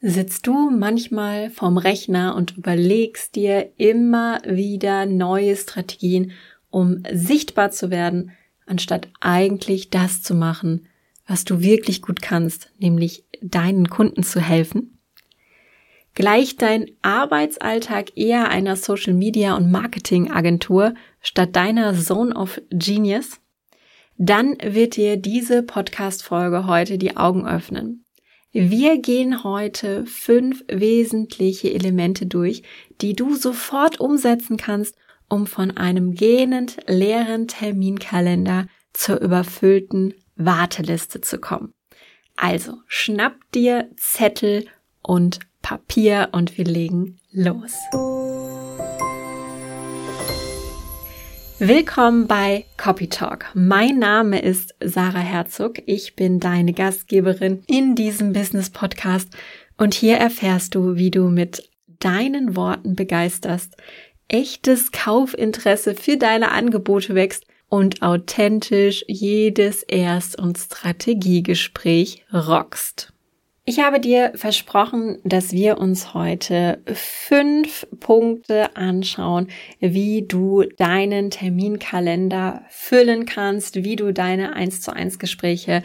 Sitzt du manchmal vorm Rechner und überlegst dir immer wieder neue Strategien, um sichtbar zu werden, anstatt eigentlich das zu machen, was du wirklich gut kannst, nämlich deinen Kunden zu helfen? Gleicht dein Arbeitsalltag eher einer Social Media und Marketing Agentur statt deiner Zone of Genius? Dann wird dir diese Podcast Folge heute die Augen öffnen. Wir gehen heute fünf wesentliche Elemente durch, die du sofort umsetzen kannst, um von einem gähnend leeren Terminkalender zur überfüllten Warteliste zu kommen. Also schnapp dir Zettel und Papier und wir legen los. Willkommen bei Copy Talk. Mein Name ist Sarah Herzog. Ich bin deine Gastgeberin in diesem Business Podcast und hier erfährst du, wie du mit deinen Worten begeisterst, echtes Kaufinteresse für deine Angebote wächst und authentisch jedes Erst- und Strategiegespräch rockst. Ich habe dir versprochen, dass wir uns heute fünf Punkte anschauen, wie du deinen Terminkalender füllen kannst, wie du deine 1 zu 1 Gespräche,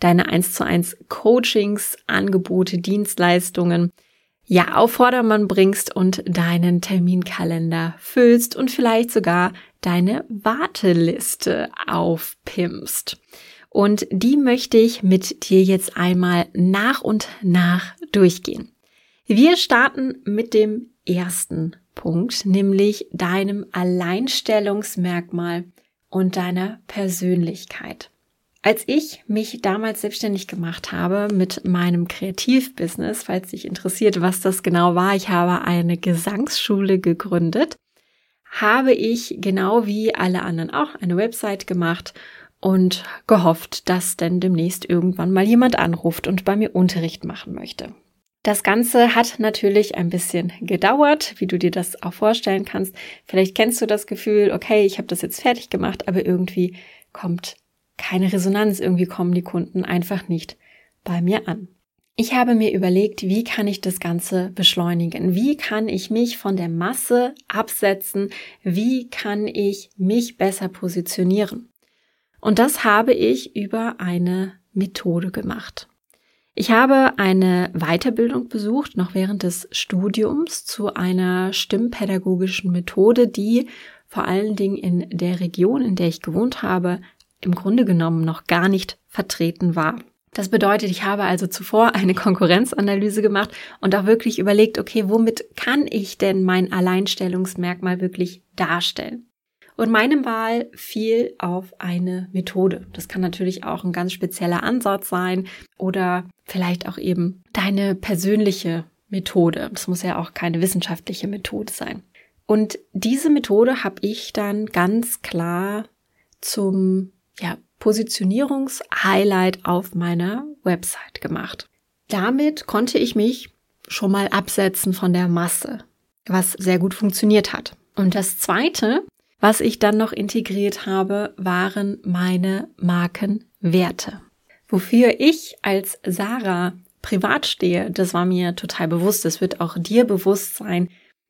deine 1 zu 1 Coachings, Angebote, Dienstleistungen ja auf Vordermann bringst und deinen Terminkalender füllst und vielleicht sogar deine Warteliste aufpimpst. Und die möchte ich mit dir jetzt einmal nach und nach durchgehen. Wir starten mit dem ersten Punkt, nämlich deinem Alleinstellungsmerkmal und deiner Persönlichkeit. Als ich mich damals selbstständig gemacht habe mit meinem Kreativbusiness, falls dich interessiert, was das genau war, ich habe eine Gesangsschule gegründet, habe ich genau wie alle anderen auch eine Website gemacht und gehofft, dass denn demnächst irgendwann mal jemand anruft und bei mir Unterricht machen möchte. Das Ganze hat natürlich ein bisschen gedauert, wie du dir das auch vorstellen kannst. Vielleicht kennst du das Gefühl, okay, ich habe das jetzt fertig gemacht, aber irgendwie kommt keine Resonanz, irgendwie kommen die Kunden einfach nicht bei mir an. Ich habe mir überlegt, wie kann ich das Ganze beschleunigen? Wie kann ich mich von der Masse absetzen? Wie kann ich mich besser positionieren? Und das habe ich über eine Methode gemacht. Ich habe eine Weiterbildung besucht, noch während des Studiums, zu einer stimmpädagogischen Methode, die vor allen Dingen in der Region, in der ich gewohnt habe, im Grunde genommen noch gar nicht vertreten war. Das bedeutet, ich habe also zuvor eine Konkurrenzanalyse gemacht und auch wirklich überlegt, okay, womit kann ich denn mein Alleinstellungsmerkmal wirklich darstellen? Und meine Wahl fiel auf eine Methode. Das kann natürlich auch ein ganz spezieller Ansatz sein oder vielleicht auch eben deine persönliche Methode. Das muss ja auch keine wissenschaftliche Methode sein. Und diese Methode habe ich dann ganz klar zum ja, Positionierungshighlight auf meiner Website gemacht. Damit konnte ich mich schon mal absetzen von der Masse, was sehr gut funktioniert hat. Und das zweite was ich dann noch integriert habe, waren meine Markenwerte. Wofür ich als Sarah privat stehe, das war mir total bewusst. Es wird auch dir bewusst sein,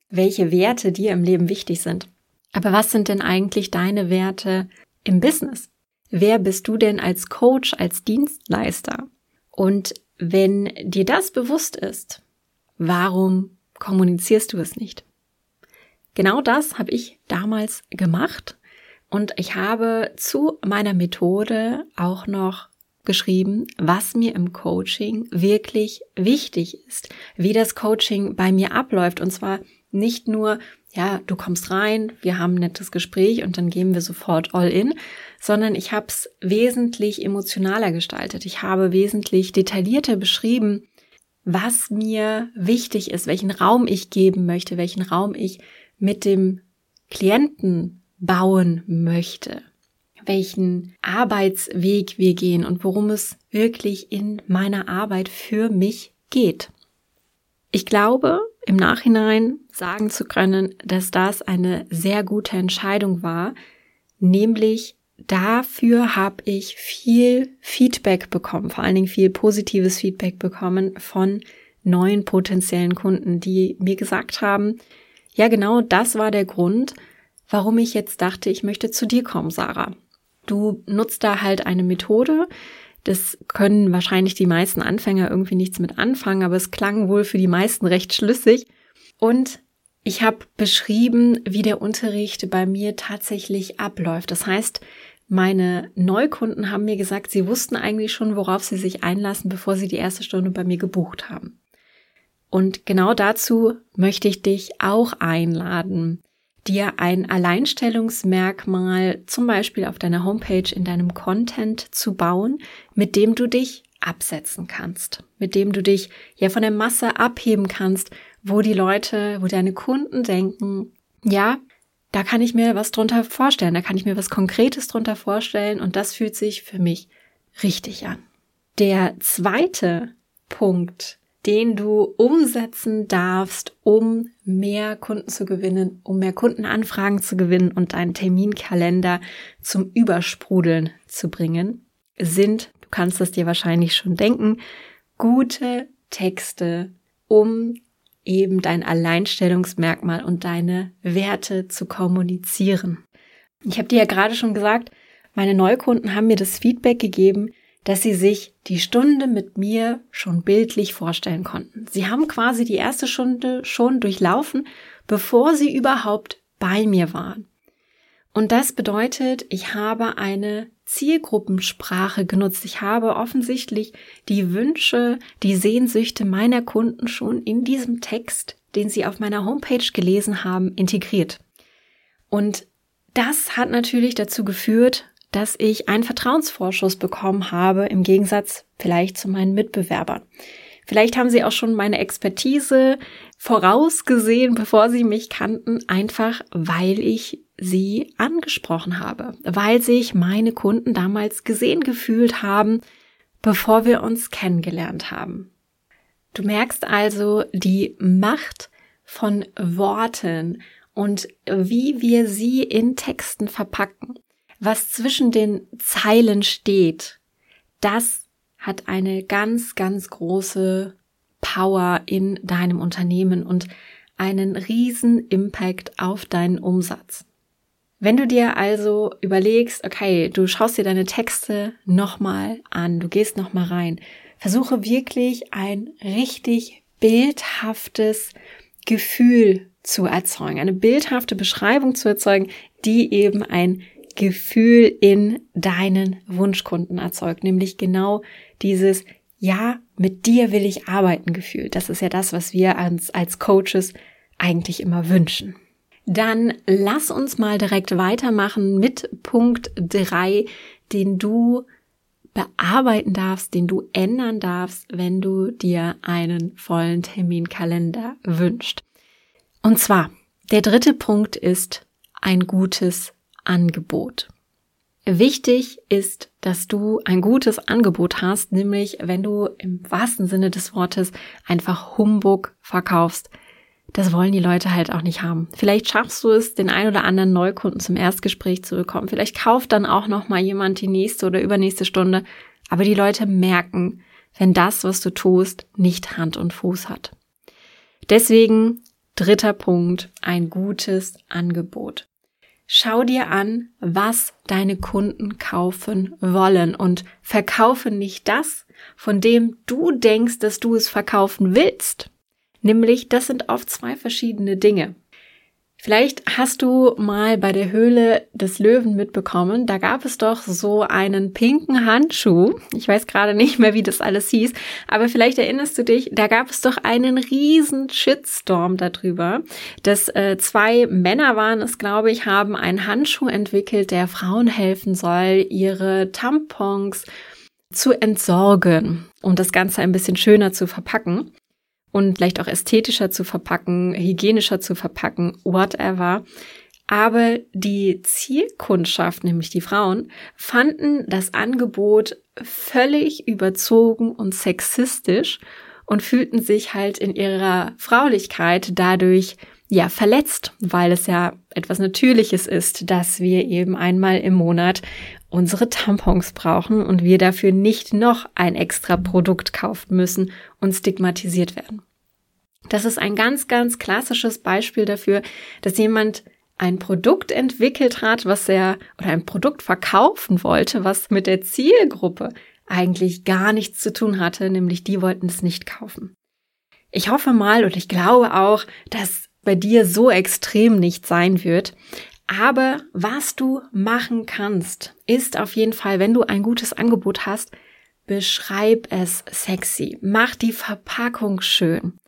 welche Werte dir im Leben wichtig sind. Aber was sind denn eigentlich deine Werte im Business? Wer bist du denn als Coach, als Dienstleister? Und wenn dir das bewusst ist, warum kommunizierst du es nicht? Genau das habe ich damals gemacht und ich habe zu meiner Methode auch noch geschrieben, was mir im Coaching wirklich wichtig ist, wie das Coaching bei mir abläuft und zwar nicht nur, ja, du kommst rein, wir haben ein nettes Gespräch und dann gehen wir sofort all in, sondern ich habe es wesentlich emotionaler gestaltet. Ich habe wesentlich detaillierter beschrieben, was mir wichtig ist, welchen Raum ich geben möchte, welchen Raum ich mit dem Klienten bauen möchte, welchen Arbeitsweg wir gehen und worum es wirklich in meiner Arbeit für mich geht. Ich glaube, im Nachhinein sagen zu können, dass das eine sehr gute Entscheidung war, nämlich dafür habe ich viel Feedback bekommen, vor allen Dingen viel positives Feedback bekommen von neuen potenziellen Kunden, die mir gesagt haben, ja genau das war der Grund, warum ich jetzt dachte, ich möchte zu dir kommen, Sarah. Du nutzt da halt eine Methode, das können wahrscheinlich die meisten Anfänger irgendwie nichts mit anfangen, aber es klang wohl für die meisten recht schlüssig. Und ich habe beschrieben, wie der Unterricht bei mir tatsächlich abläuft. Das heißt, meine Neukunden haben mir gesagt, sie wussten eigentlich schon, worauf sie sich einlassen, bevor sie die erste Stunde bei mir gebucht haben. Und genau dazu möchte ich dich auch einladen dir ein Alleinstellungsmerkmal zum Beispiel auf deiner Homepage in deinem Content zu bauen, mit dem du dich absetzen kannst, mit dem du dich ja von der Masse abheben kannst, wo die Leute, wo deine Kunden denken, ja, da kann ich mir was drunter vorstellen, da kann ich mir was Konkretes drunter vorstellen und das fühlt sich für mich richtig an. Der zweite Punkt, den du umsetzen darfst, um mehr Kunden zu gewinnen, um mehr Kundenanfragen zu gewinnen und deinen Terminkalender zum Übersprudeln zu bringen, sind, du kannst es dir wahrscheinlich schon denken, gute Texte, um eben dein Alleinstellungsmerkmal und deine Werte zu kommunizieren. Ich habe dir ja gerade schon gesagt, meine Neukunden haben mir das Feedback gegeben, dass sie sich die Stunde mit mir schon bildlich vorstellen konnten. Sie haben quasi die erste Stunde schon durchlaufen, bevor sie überhaupt bei mir waren. Und das bedeutet, ich habe eine Zielgruppensprache genutzt. Ich habe offensichtlich die Wünsche, die Sehnsüchte meiner Kunden schon in diesem Text, den sie auf meiner Homepage gelesen haben, integriert. Und das hat natürlich dazu geführt, dass ich einen Vertrauensvorschuss bekommen habe, im Gegensatz vielleicht zu meinen Mitbewerbern. Vielleicht haben sie auch schon meine Expertise vorausgesehen, bevor sie mich kannten, einfach weil ich sie angesprochen habe, weil sich meine Kunden damals gesehen gefühlt haben, bevor wir uns kennengelernt haben. Du merkst also die Macht von Worten und wie wir sie in Texten verpacken was zwischen den Zeilen steht, das hat eine ganz, ganz große Power in deinem Unternehmen und einen riesen Impact auf deinen Umsatz. Wenn du dir also überlegst, okay, du schaust dir deine Texte nochmal an, du gehst nochmal rein, versuche wirklich ein richtig bildhaftes Gefühl zu erzeugen, eine bildhafte Beschreibung zu erzeugen, die eben ein Gefühl in deinen Wunschkunden erzeugt, nämlich genau dieses Ja, mit dir will ich arbeiten Gefühl. Das ist ja das, was wir als, als Coaches eigentlich immer wünschen. Dann lass uns mal direkt weitermachen mit Punkt drei, den du bearbeiten darfst, den du ändern darfst, wenn du dir einen vollen Terminkalender wünschst. Und zwar, der dritte Punkt ist ein gutes Angebot. Wichtig ist, dass du ein gutes Angebot hast, nämlich wenn du im wahrsten Sinne des Wortes einfach Humbug verkaufst. Das wollen die Leute halt auch nicht haben. Vielleicht schaffst du es, den ein oder anderen Neukunden zum Erstgespräch zu bekommen. Vielleicht kauft dann auch noch mal jemand die nächste oder übernächste Stunde. Aber die Leute merken, wenn das, was du tust, nicht Hand und Fuß hat. Deswegen dritter Punkt, ein gutes Angebot. Schau dir an, was deine Kunden kaufen wollen und verkaufe nicht das, von dem du denkst, dass du es verkaufen willst. Nämlich, das sind oft zwei verschiedene Dinge. Vielleicht hast du mal bei der Höhle des Löwen mitbekommen, da gab es doch so einen pinken Handschuh. Ich weiß gerade nicht mehr, wie das alles hieß, aber vielleicht erinnerst du dich, da gab es doch einen riesen Shitstorm darüber, dass äh, zwei Männer waren es, glaube ich, haben einen Handschuh entwickelt, der Frauen helfen soll, ihre Tampons zu entsorgen, um das Ganze ein bisschen schöner zu verpacken und vielleicht auch ästhetischer zu verpacken, hygienischer zu verpacken, whatever. Aber die Zielkundschaft, nämlich die Frauen, fanden das Angebot völlig überzogen und sexistisch und fühlten sich halt in ihrer Fraulichkeit dadurch ja verletzt, weil es ja etwas Natürliches ist, dass wir eben einmal im Monat unsere Tampons brauchen und wir dafür nicht noch ein extra Produkt kaufen müssen und stigmatisiert werden. Das ist ein ganz, ganz klassisches Beispiel dafür, dass jemand ein Produkt entwickelt hat, was er oder ein Produkt verkaufen wollte, was mit der Zielgruppe eigentlich gar nichts zu tun hatte, nämlich die wollten es nicht kaufen. Ich hoffe mal und ich glaube auch, dass bei dir so extrem nicht sein wird. Aber was du machen kannst, ist auf jeden Fall, wenn du ein gutes Angebot hast, beschreib es sexy. Mach die Verpackung schön.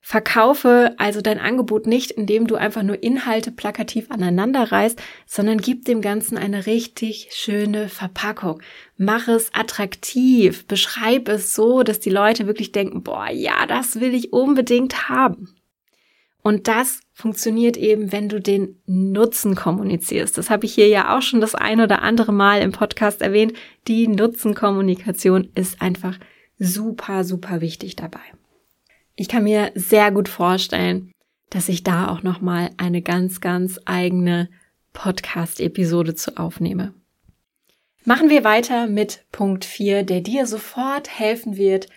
Verkaufe also dein Angebot nicht, indem du einfach nur Inhalte plakativ aneinander reißt, sondern gib dem Ganzen eine richtig schöne Verpackung. Mach es attraktiv, beschreib es so, dass die Leute wirklich denken, boah, ja, das will ich unbedingt haben. Und das funktioniert eben, wenn du den Nutzen kommunizierst. Das habe ich hier ja auch schon das ein oder andere Mal im Podcast erwähnt. Die Nutzenkommunikation ist einfach super, super wichtig dabei. Ich kann mir sehr gut vorstellen, dass ich da auch noch mal eine ganz ganz eigene Podcast Episode zu aufnehme. Machen wir weiter mit Punkt 4, der dir sofort helfen wird,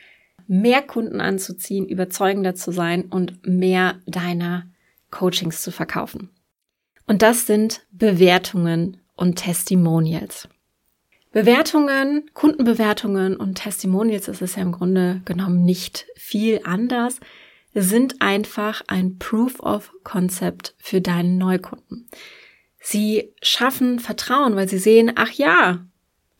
mehr Kunden anzuziehen, überzeugender zu sein und mehr deiner Coachings zu verkaufen. Und das sind Bewertungen und Testimonials. Bewertungen, Kundenbewertungen und Testimonials, das ist ja im Grunde genommen nicht viel anders, sind einfach ein Proof of Concept für deinen Neukunden. Sie schaffen Vertrauen, weil sie sehen, ach ja,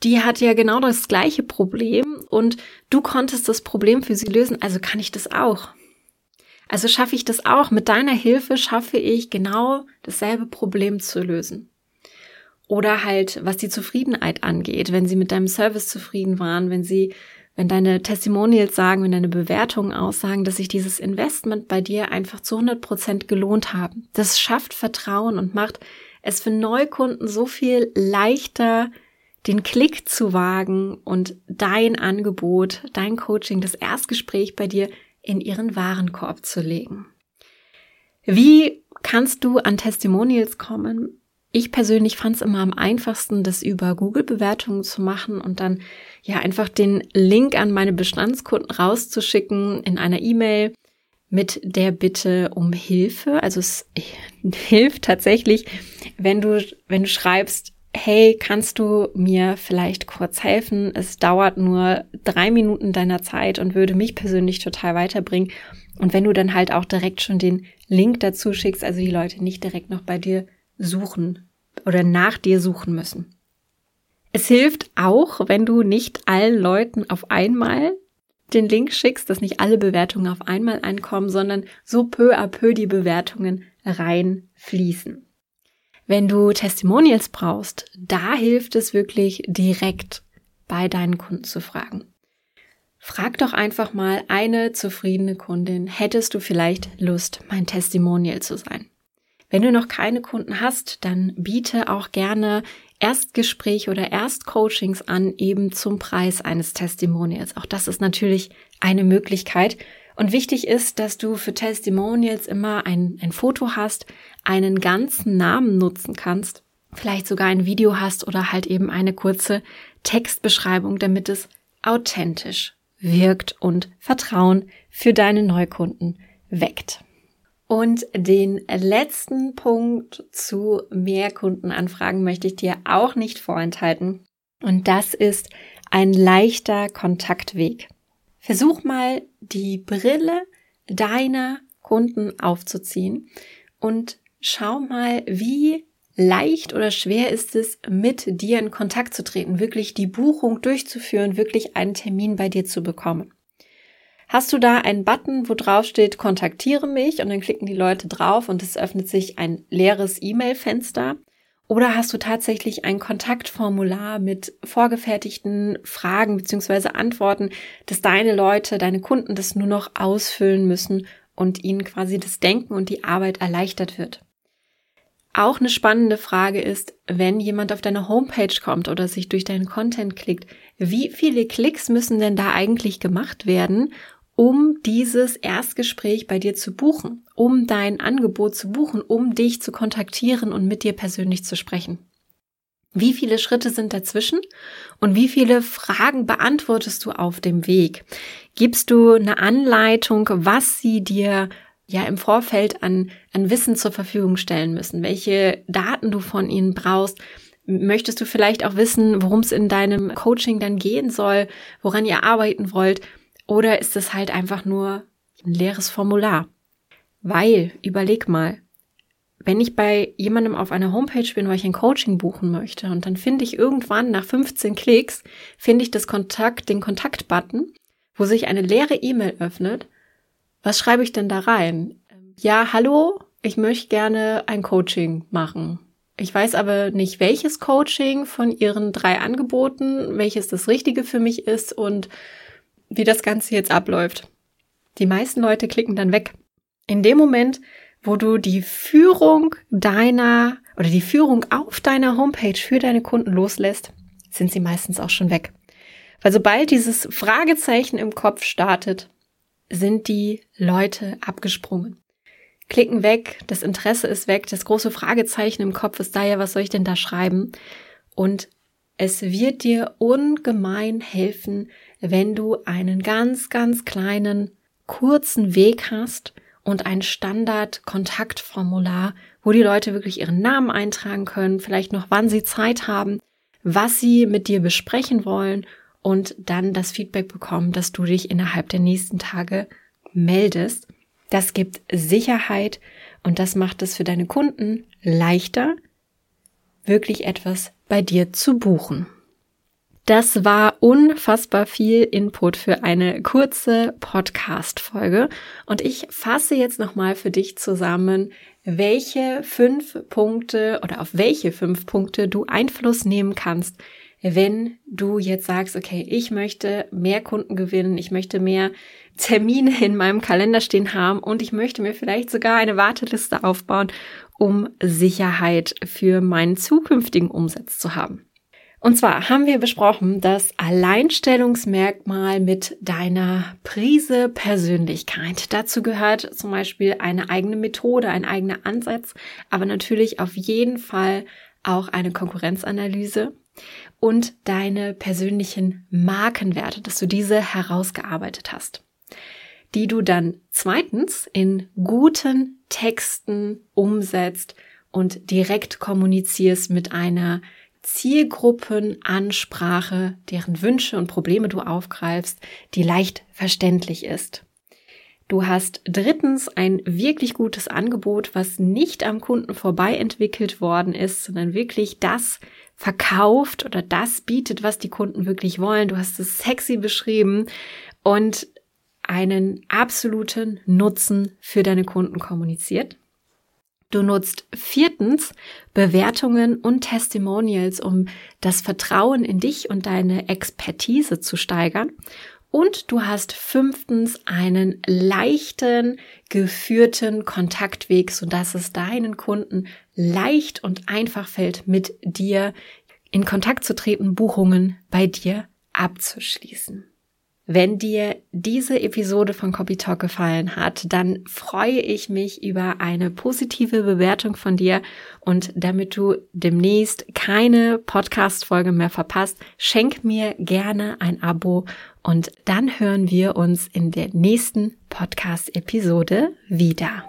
die hat ja genau das gleiche Problem und du konntest das Problem für sie lösen, also kann ich das auch. Also schaffe ich das auch. Mit deiner Hilfe schaffe ich genau dasselbe Problem zu lösen. Oder halt, was die Zufriedenheit angeht, wenn sie mit deinem Service zufrieden waren, wenn sie, wenn deine Testimonials sagen, wenn deine Bewertungen aussagen, dass sich dieses Investment bei dir einfach zu 100 Prozent gelohnt haben. Das schafft Vertrauen und macht es für Neukunden so viel leichter, den Klick zu wagen und dein Angebot, dein Coaching, das Erstgespräch bei dir in ihren Warenkorb zu legen. Wie kannst du an Testimonials kommen? Ich persönlich fand es immer am einfachsten, das über Google-Bewertungen zu machen und dann ja einfach den Link an meine Bestandskunden rauszuschicken in einer E-Mail mit der Bitte um Hilfe. Also es hilft tatsächlich, wenn du, wenn du schreibst, hey, kannst du mir vielleicht kurz helfen? Es dauert nur drei Minuten deiner Zeit und würde mich persönlich total weiterbringen. Und wenn du dann halt auch direkt schon den Link dazu schickst, also die Leute nicht direkt noch bei dir suchen oder nach dir suchen müssen. Es hilft auch, wenn du nicht allen Leuten auf einmal den Link schickst, dass nicht alle Bewertungen auf einmal einkommen, sondern so peu à peu die Bewertungen reinfließen. Wenn du Testimonials brauchst, da hilft es wirklich direkt bei deinen Kunden zu fragen. Frag doch einfach mal eine zufriedene Kundin, hättest du vielleicht Lust, mein Testimonial zu sein? Wenn du noch keine Kunden hast, dann biete auch gerne Erstgespräche oder Erstcoachings an, eben zum Preis eines Testimonials. Auch das ist natürlich eine Möglichkeit. Und wichtig ist, dass du für Testimonials immer ein, ein Foto hast, einen ganzen Namen nutzen kannst, vielleicht sogar ein Video hast oder halt eben eine kurze Textbeschreibung, damit es authentisch wirkt und Vertrauen für deine Neukunden weckt. Und den letzten Punkt zu Mehrkundenanfragen möchte ich dir auch nicht vorenthalten. Und das ist ein leichter Kontaktweg. Versuch mal die Brille deiner Kunden aufzuziehen und schau mal, wie leicht oder schwer ist es, mit dir in Kontakt zu treten, wirklich die Buchung durchzuführen, wirklich einen Termin bei dir zu bekommen. Hast du da einen Button, wo drauf steht, kontaktiere mich und dann klicken die Leute drauf und es öffnet sich ein leeres E-Mail-Fenster? Oder hast du tatsächlich ein Kontaktformular mit vorgefertigten Fragen beziehungsweise Antworten, dass deine Leute, deine Kunden das nur noch ausfüllen müssen und ihnen quasi das Denken und die Arbeit erleichtert wird? Auch eine spannende Frage ist, wenn jemand auf deine Homepage kommt oder sich durch deinen Content klickt, wie viele Klicks müssen denn da eigentlich gemacht werden, um dieses Erstgespräch bei dir zu buchen, um dein Angebot zu buchen, um dich zu kontaktieren und mit dir persönlich zu sprechen. Wie viele Schritte sind dazwischen und wie viele Fragen beantwortest du auf dem Weg? Gibst du eine Anleitung, was sie dir ja im Vorfeld an, an Wissen zur Verfügung stellen müssen, welche Daten du von ihnen brauchst? Möchtest du vielleicht auch wissen, worum es in deinem Coaching dann gehen soll, woran ihr arbeiten wollt? Oder ist es halt einfach nur ein leeres Formular? Weil, überleg mal, wenn ich bei jemandem auf einer Homepage bin, weil ich ein Coaching buchen möchte und dann finde ich irgendwann nach 15 Klicks, finde ich das Kontakt, den Kontaktbutton, wo sich eine leere E-Mail öffnet. Was schreibe ich denn da rein? Ja, hallo, ich möchte gerne ein Coaching machen. Ich weiß aber nicht, welches Coaching von Ihren drei Angeboten, welches das Richtige für mich ist und wie das Ganze jetzt abläuft. Die meisten Leute klicken dann weg. In dem Moment wo du die Führung deiner oder die Führung auf deiner Homepage für deine Kunden loslässt, sind sie meistens auch schon weg. Weil sobald dieses Fragezeichen im Kopf startet, sind die Leute abgesprungen. Klicken weg, das Interesse ist weg, das große Fragezeichen im Kopf ist da ja, was soll ich denn da schreiben? Und es wird dir ungemein helfen, wenn du einen ganz, ganz kleinen, kurzen Weg hast, und ein Standard-Kontaktformular, wo die Leute wirklich ihren Namen eintragen können, vielleicht noch wann sie Zeit haben, was sie mit dir besprechen wollen und dann das Feedback bekommen, dass du dich innerhalb der nächsten Tage meldest. Das gibt Sicherheit und das macht es für deine Kunden leichter, wirklich etwas bei dir zu buchen. Das war unfassbar viel Input für eine kurze Podcast-Folge. Und ich fasse jetzt nochmal für dich zusammen, welche fünf Punkte oder auf welche fünf Punkte du Einfluss nehmen kannst, wenn du jetzt sagst, okay, ich möchte mehr Kunden gewinnen, ich möchte mehr Termine in meinem Kalender stehen haben und ich möchte mir vielleicht sogar eine Warteliste aufbauen, um Sicherheit für meinen zukünftigen Umsatz zu haben. Und zwar haben wir besprochen, das Alleinstellungsmerkmal mit deiner Prise Persönlichkeit. Dazu gehört zum Beispiel eine eigene Methode, ein eigener Ansatz, aber natürlich auf jeden Fall auch eine Konkurrenzanalyse und deine persönlichen Markenwerte, dass du diese herausgearbeitet hast, die du dann zweitens in guten Texten umsetzt und direkt kommunizierst mit einer Zielgruppenansprache, deren Wünsche und Probleme du aufgreifst, die leicht verständlich ist. Du hast drittens ein wirklich gutes Angebot, was nicht am Kunden vorbei entwickelt worden ist, sondern wirklich das verkauft oder das bietet, was die Kunden wirklich wollen. Du hast es sexy beschrieben und einen absoluten Nutzen für deine Kunden kommuniziert. Du nutzt viertens Bewertungen und Testimonials, um das Vertrauen in dich und deine Expertise zu steigern. Und du hast fünftens einen leichten, geführten Kontaktweg, sodass es deinen Kunden leicht und einfach fällt, mit dir in Kontakt zu treten, Buchungen bei dir abzuschließen. Wenn dir diese Episode von Copy Talk gefallen hat, dann freue ich mich über eine positive Bewertung von dir und damit du demnächst keine Podcast-Folge mehr verpasst, schenk mir gerne ein Abo und dann hören wir uns in der nächsten Podcast-Episode wieder.